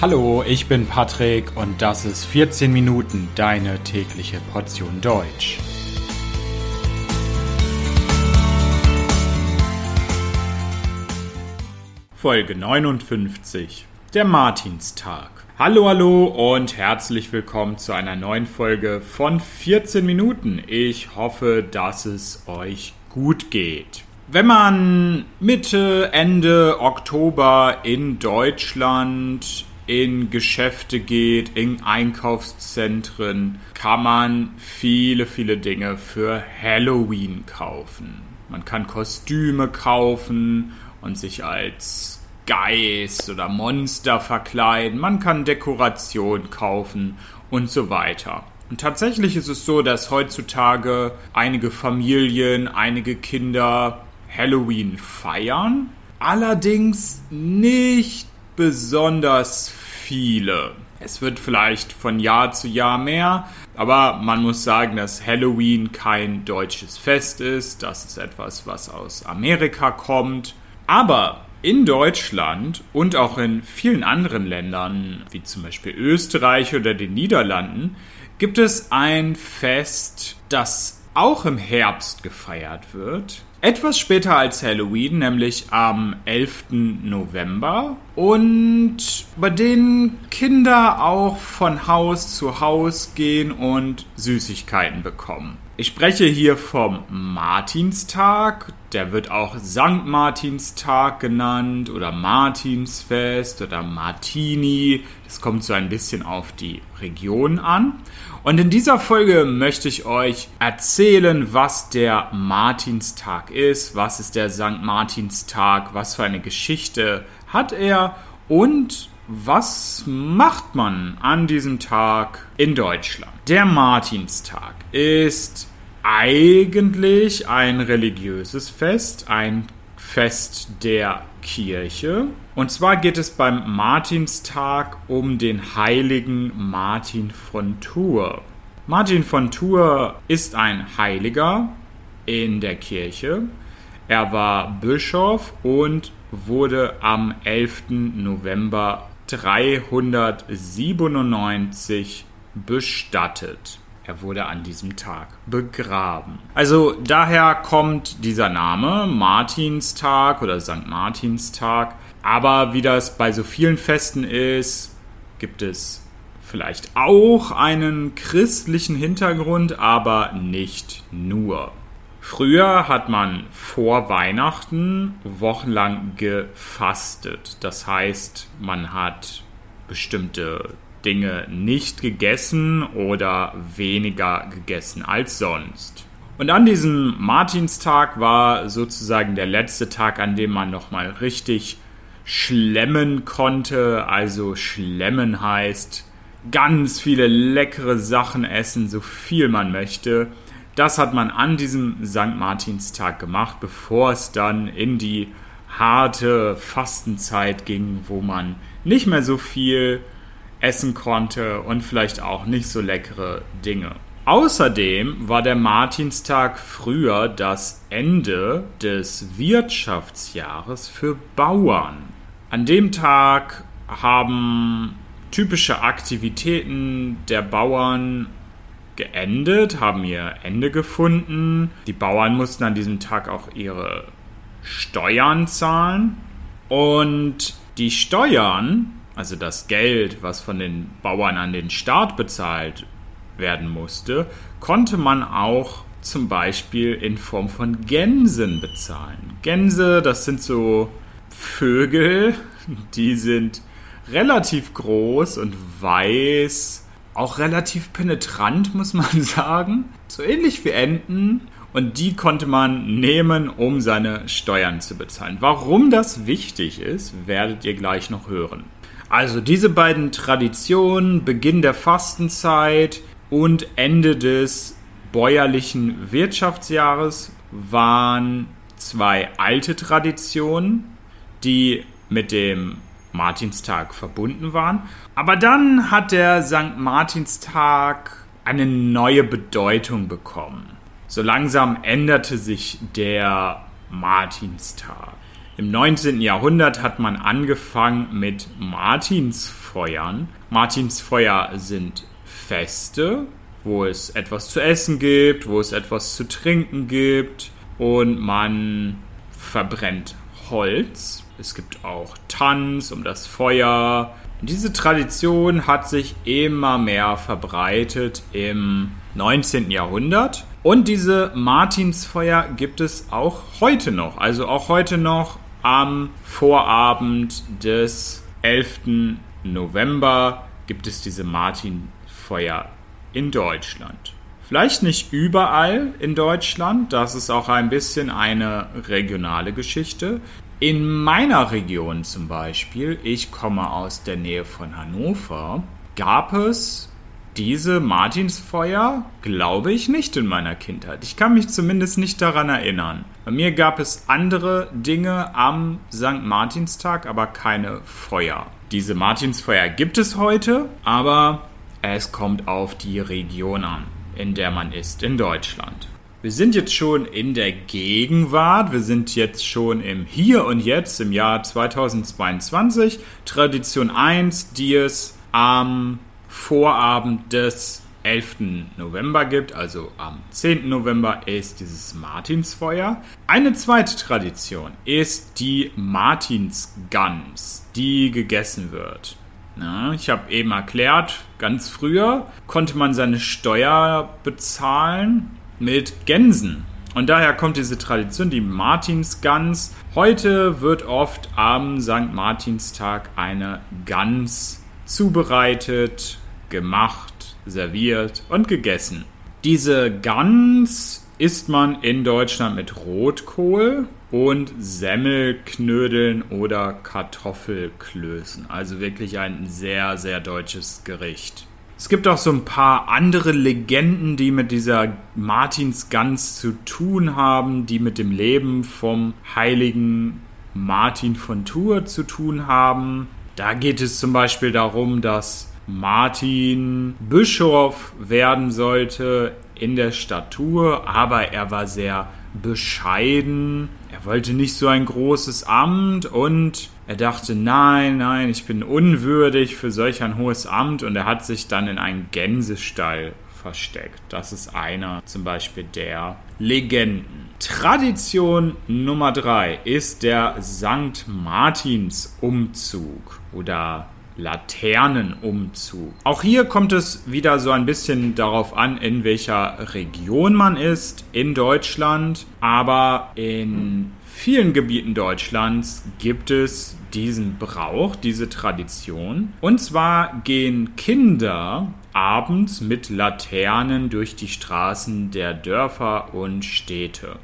Hallo, ich bin Patrick und das ist 14 Minuten deine tägliche Portion Deutsch. Folge 59. Der Martinstag. Hallo, hallo und herzlich willkommen zu einer neuen Folge von 14 Minuten. Ich hoffe, dass es euch gut geht. Wenn man Mitte, Ende Oktober in Deutschland in Geschäfte geht, in Einkaufszentren, kann man viele, viele Dinge für Halloween kaufen. Man kann Kostüme kaufen und sich als Geist oder Monster verkleiden. Man kann Dekoration kaufen und so weiter. Und tatsächlich ist es so, dass heutzutage einige Familien, einige Kinder Halloween feiern. Allerdings nicht besonders viele. Es wird vielleicht von Jahr zu Jahr mehr, aber man muss sagen, dass Halloween kein deutsches Fest ist. Das ist etwas, was aus Amerika kommt. Aber in Deutschland und auch in vielen anderen Ländern, wie zum Beispiel Österreich oder den Niederlanden, gibt es ein Fest, das auch im Herbst gefeiert wird. Etwas später als Halloween, nämlich am 11. November. Und bei denen Kinder auch von Haus zu Haus gehen und Süßigkeiten bekommen. Ich spreche hier vom Martinstag. Der wird auch St. Martinstag genannt oder Martinsfest oder Martini. Das kommt so ein bisschen auf die Region an. Und in dieser Folge möchte ich euch erzählen, was der Martinstag ist, was ist der St. Martinstag, was für eine Geschichte hat er und was macht man an diesem Tag in Deutschland? Der Martinstag ist eigentlich ein religiöses Fest, ein Fest der Kirche. Und zwar geht es beim Martinstag um den heiligen Martin von Tours. Martin von Tours ist ein Heiliger in der Kirche. Er war Bischof und wurde am 11. November 397 bestattet. Er wurde an diesem Tag begraben. Also daher kommt dieser Name Martinstag oder St. Martinstag. Aber wie das bei so vielen Festen ist, gibt es vielleicht auch einen christlichen Hintergrund, aber nicht nur. Früher hat man vor Weihnachten wochenlang gefastet. Das heißt, man hat bestimmte Dinge nicht gegessen oder weniger gegessen als sonst. Und an diesem Martinstag war sozusagen der letzte Tag, an dem man nochmal richtig schlemmen konnte. Also schlemmen heißt ganz viele leckere Sachen essen, so viel man möchte. Das hat man an diesem St. Martinstag gemacht, bevor es dann in die harte Fastenzeit ging, wo man nicht mehr so viel essen konnte und vielleicht auch nicht so leckere Dinge. Außerdem war der Martinstag früher das Ende des Wirtschaftsjahres für Bauern. An dem Tag haben typische Aktivitäten der Bauern geendet, haben ihr Ende gefunden. Die Bauern mussten an diesem Tag auch ihre Steuern zahlen. Und die Steuern, also das Geld, was von den Bauern an den Staat bezahlt werden musste, konnte man auch zum Beispiel in Form von Gänsen bezahlen. Gänse, das sind so Vögel, die sind relativ groß und weiß auch relativ penetrant, muss man sagen. So ähnlich wie Enten. Und die konnte man nehmen, um seine Steuern zu bezahlen. Warum das wichtig ist, werdet ihr gleich noch hören. Also diese beiden Traditionen, Beginn der Fastenzeit und Ende des bäuerlichen Wirtschaftsjahres, waren zwei alte Traditionen, die mit dem Martinstag verbunden waren. Aber dann hat der St. Martinstag eine neue Bedeutung bekommen. So langsam änderte sich der Martinstag. Im 19. Jahrhundert hat man angefangen mit Martinsfeuern. Martinsfeuer sind Feste, wo es etwas zu essen gibt, wo es etwas zu trinken gibt und man verbrennt Holz. Es gibt auch Tanz um das Feuer. Diese Tradition hat sich immer mehr verbreitet im 19. Jahrhundert. Und diese Martinsfeuer gibt es auch heute noch. Also auch heute noch am Vorabend des 11. November gibt es diese Martinfeuer in Deutschland. Vielleicht nicht überall in Deutschland, das ist auch ein bisschen eine regionale Geschichte. In meiner Region zum Beispiel, ich komme aus der Nähe von Hannover, gab es diese Martinsfeuer, glaube ich, nicht in meiner Kindheit. Ich kann mich zumindest nicht daran erinnern. Bei mir gab es andere Dinge am St. Martinstag, aber keine Feuer. Diese Martinsfeuer gibt es heute, aber es kommt auf die Region an in der man ist in Deutschland. Wir sind jetzt schon in der Gegenwart, wir sind jetzt schon im Hier und Jetzt im Jahr 2022. Tradition 1, die es am Vorabend des 11. November gibt, also am 10. November ist dieses Martinsfeuer. Eine zweite Tradition ist die Martinsgans, die gegessen wird. Ja, ich habe eben erklärt, ganz früher konnte man seine Steuer bezahlen mit Gänsen. Und daher kommt diese Tradition, die Martinsgans. Heute wird oft am St. Martinstag eine Gans zubereitet, gemacht, serviert und gegessen. Diese Gans isst man in Deutschland mit Rotkohl und Semmelknödeln oder Kartoffelklößen. Also wirklich ein sehr, sehr deutsches Gericht. Es gibt auch so ein paar andere Legenden, die mit dieser Martinsgans zu tun haben, die mit dem Leben vom heiligen Martin von Tours zu tun haben. Da geht es zum Beispiel darum, dass Martin Bischof werden sollte in der Statur, aber er war sehr bescheiden. Er wollte nicht so ein großes Amt und er dachte, nein, nein, ich bin unwürdig für solch ein hohes Amt und er hat sich dann in einen Gänsestall versteckt. Das ist einer zum Beispiel der Legenden. Tradition Nummer drei ist der St. Martins Umzug oder Laternenumzug. Auch hier kommt es wieder so ein bisschen darauf an, in welcher Region man ist in Deutschland. Aber in vielen Gebieten Deutschlands gibt es diesen Brauch, diese Tradition. Und zwar gehen Kinder abends mit Laternen durch die Straßen der Dörfer und Städte.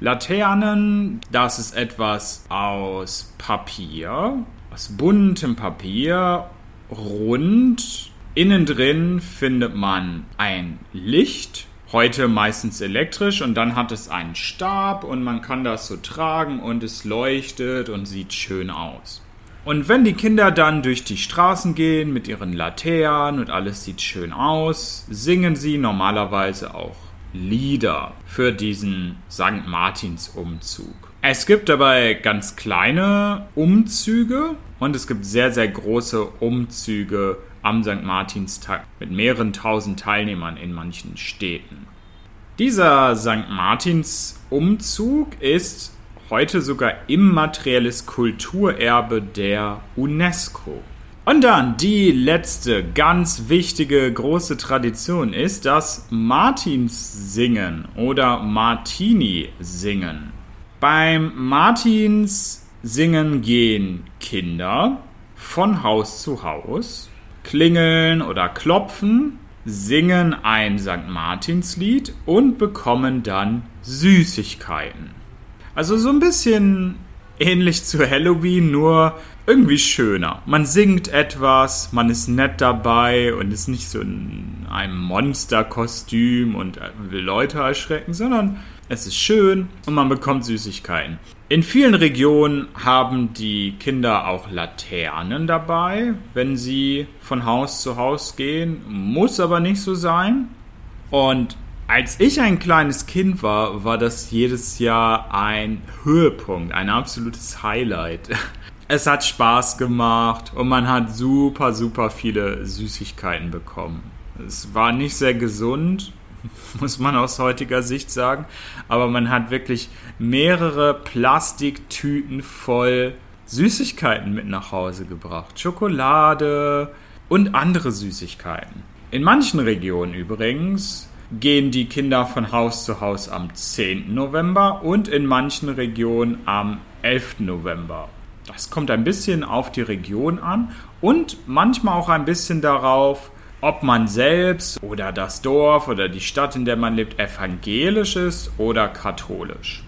Laternen, das ist etwas aus Papier, aus buntem Papier, rund. Innen drin findet man ein Licht, heute meistens elektrisch, und dann hat es einen Stab und man kann das so tragen und es leuchtet und sieht schön aus. Und wenn die Kinder dann durch die Straßen gehen mit ihren Laternen und alles sieht schön aus, singen sie normalerweise auch Lieder für diesen St. Martins Umzug. Es gibt dabei ganz kleine Umzüge und es gibt sehr, sehr große Umzüge am St. Martinstag mit mehreren tausend Teilnehmern in manchen Städten. Dieser St. Martins Umzug ist heute sogar immaterielles Kulturerbe der UNESCO. Und dann die letzte ganz wichtige große Tradition ist das Martinssingen oder Martini-Singen. Beim Martins singen gehen Kinder von Haus zu Haus, klingeln oder klopfen, singen ein St. Martinslied und bekommen dann Süßigkeiten. Also so ein bisschen ähnlich zu Halloween, nur irgendwie schöner. Man singt etwas, man ist nett dabei und ist nicht so in einem Monsterkostüm und will Leute erschrecken, sondern es ist schön und man bekommt Süßigkeiten. In vielen Regionen haben die Kinder auch Laternen dabei, wenn sie von Haus zu Haus gehen. Muss aber nicht so sein. Und Als ich ein kleines Kind war, war das jedes Jahr ein Höhepunkt, ein absolutes Highlight. Es hat Spaß gemacht und man hat super, super viele Süßigkeiten bekommen. Es war nicht sehr gesund, muss man aus heutiger Sicht sagen, aber man hat wirklich mehrere Plastiktüten voll Süßigkeiten mit nach Hause gebracht. Schokolade und andere Süßigkeiten. In manchen Regionen übrigens gehen die Kinder von Haus zu Haus am 10. November und in manchen Regionen am 11. November. Das kommt ein bisschen auf die Region an und manchmal auch ein bisschen darauf, ob man selbst oder das Dorf oder die Stadt, in der man lebt, evangelisch ist oder katholisch.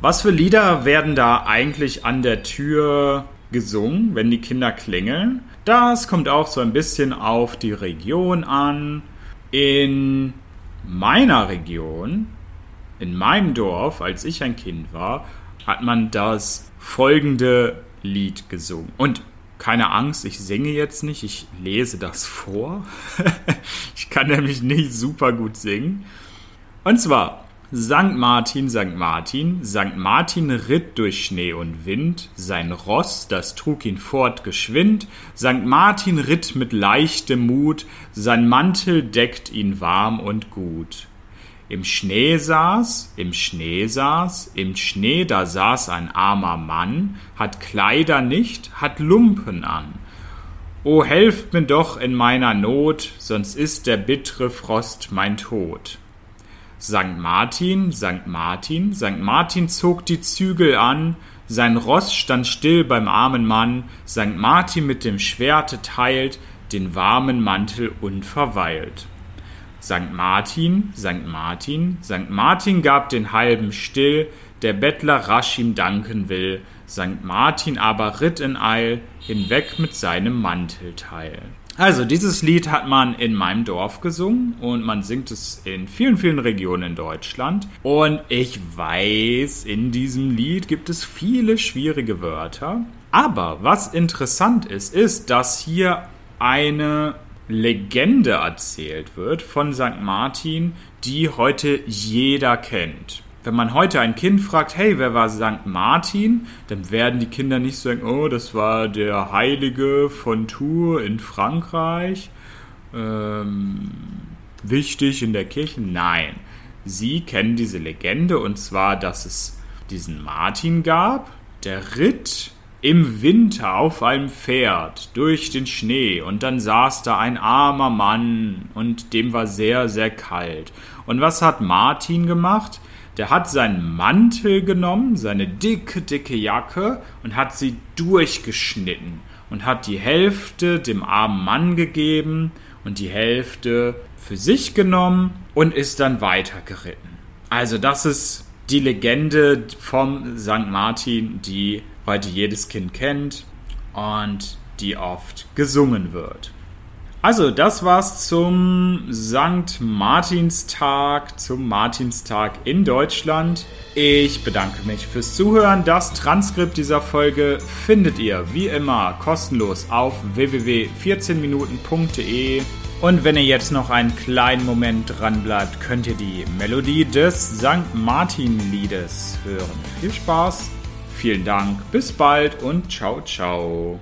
Was für Lieder werden da eigentlich an der Tür gesungen, wenn die Kinder klingeln? Das kommt auch so ein bisschen auf die Region an. In meiner Region, in meinem Dorf, als ich ein Kind war, hat man das folgende Lied gesungen. Und keine Angst, ich singe jetzt nicht, ich lese das vor. ich kann nämlich nicht super gut singen. Und zwar Sankt Martin, Sankt Martin, Sankt Martin ritt durch Schnee und Wind, sein Ross, das trug ihn fort geschwind, Sankt Martin ritt mit leichtem Mut, sein Mantel deckt ihn warm und gut. Im Schnee saß, im Schnee saß, im Schnee da saß ein armer Mann, hat Kleider nicht, hat Lumpen an. O helft mir doch in meiner Not, sonst ist der bittre Frost mein Tod. Sankt Martin, Sankt Martin, Sankt Martin zog die Zügel an, sein Ross stand still beim armen Mann, Sankt Martin mit dem Schwerte teilt den warmen Mantel unverweilt. Sankt Martin, Sankt Martin, Sankt Martin gab den halben still, der Bettler rasch ihm danken will, Sankt Martin aber ritt in Eil, hinweg mit seinem Mantelteil. Also, dieses Lied hat man in meinem Dorf gesungen und man singt es in vielen, vielen Regionen in Deutschland. Und ich weiß, in diesem Lied gibt es viele schwierige Wörter. Aber was interessant ist, ist, dass hier eine Legende erzählt wird von St. Martin, die heute jeder kennt. Wenn man heute ein Kind fragt, hey, wer war St. Martin, dann werden die Kinder nicht sagen, oh, das war der Heilige von Tours in Frankreich, ähm, wichtig in der Kirche. Nein, sie kennen diese Legende und zwar, dass es diesen Martin gab, der ritt im Winter auf einem Pferd durch den Schnee und dann saß da ein armer Mann und dem war sehr, sehr kalt. Und was hat Martin gemacht? Der hat seinen Mantel genommen, seine dicke, dicke Jacke und hat sie durchgeschnitten und hat die Hälfte dem armen Mann gegeben und die Hälfte für sich genommen und ist dann weitergeritten. Also das ist die Legende vom St. Martin, die heute jedes Kind kennt und die oft gesungen wird. Also, das war's zum St. Martinstag, zum Martinstag in Deutschland. Ich bedanke mich fürs Zuhören. Das Transkript dieser Folge findet ihr wie immer kostenlos auf www.14minuten.de. Und wenn ihr jetzt noch einen kleinen Moment dran bleibt, könnt ihr die Melodie des St. Martin-Liedes hören. Viel Spaß! Vielen Dank, bis bald und ciao, ciao.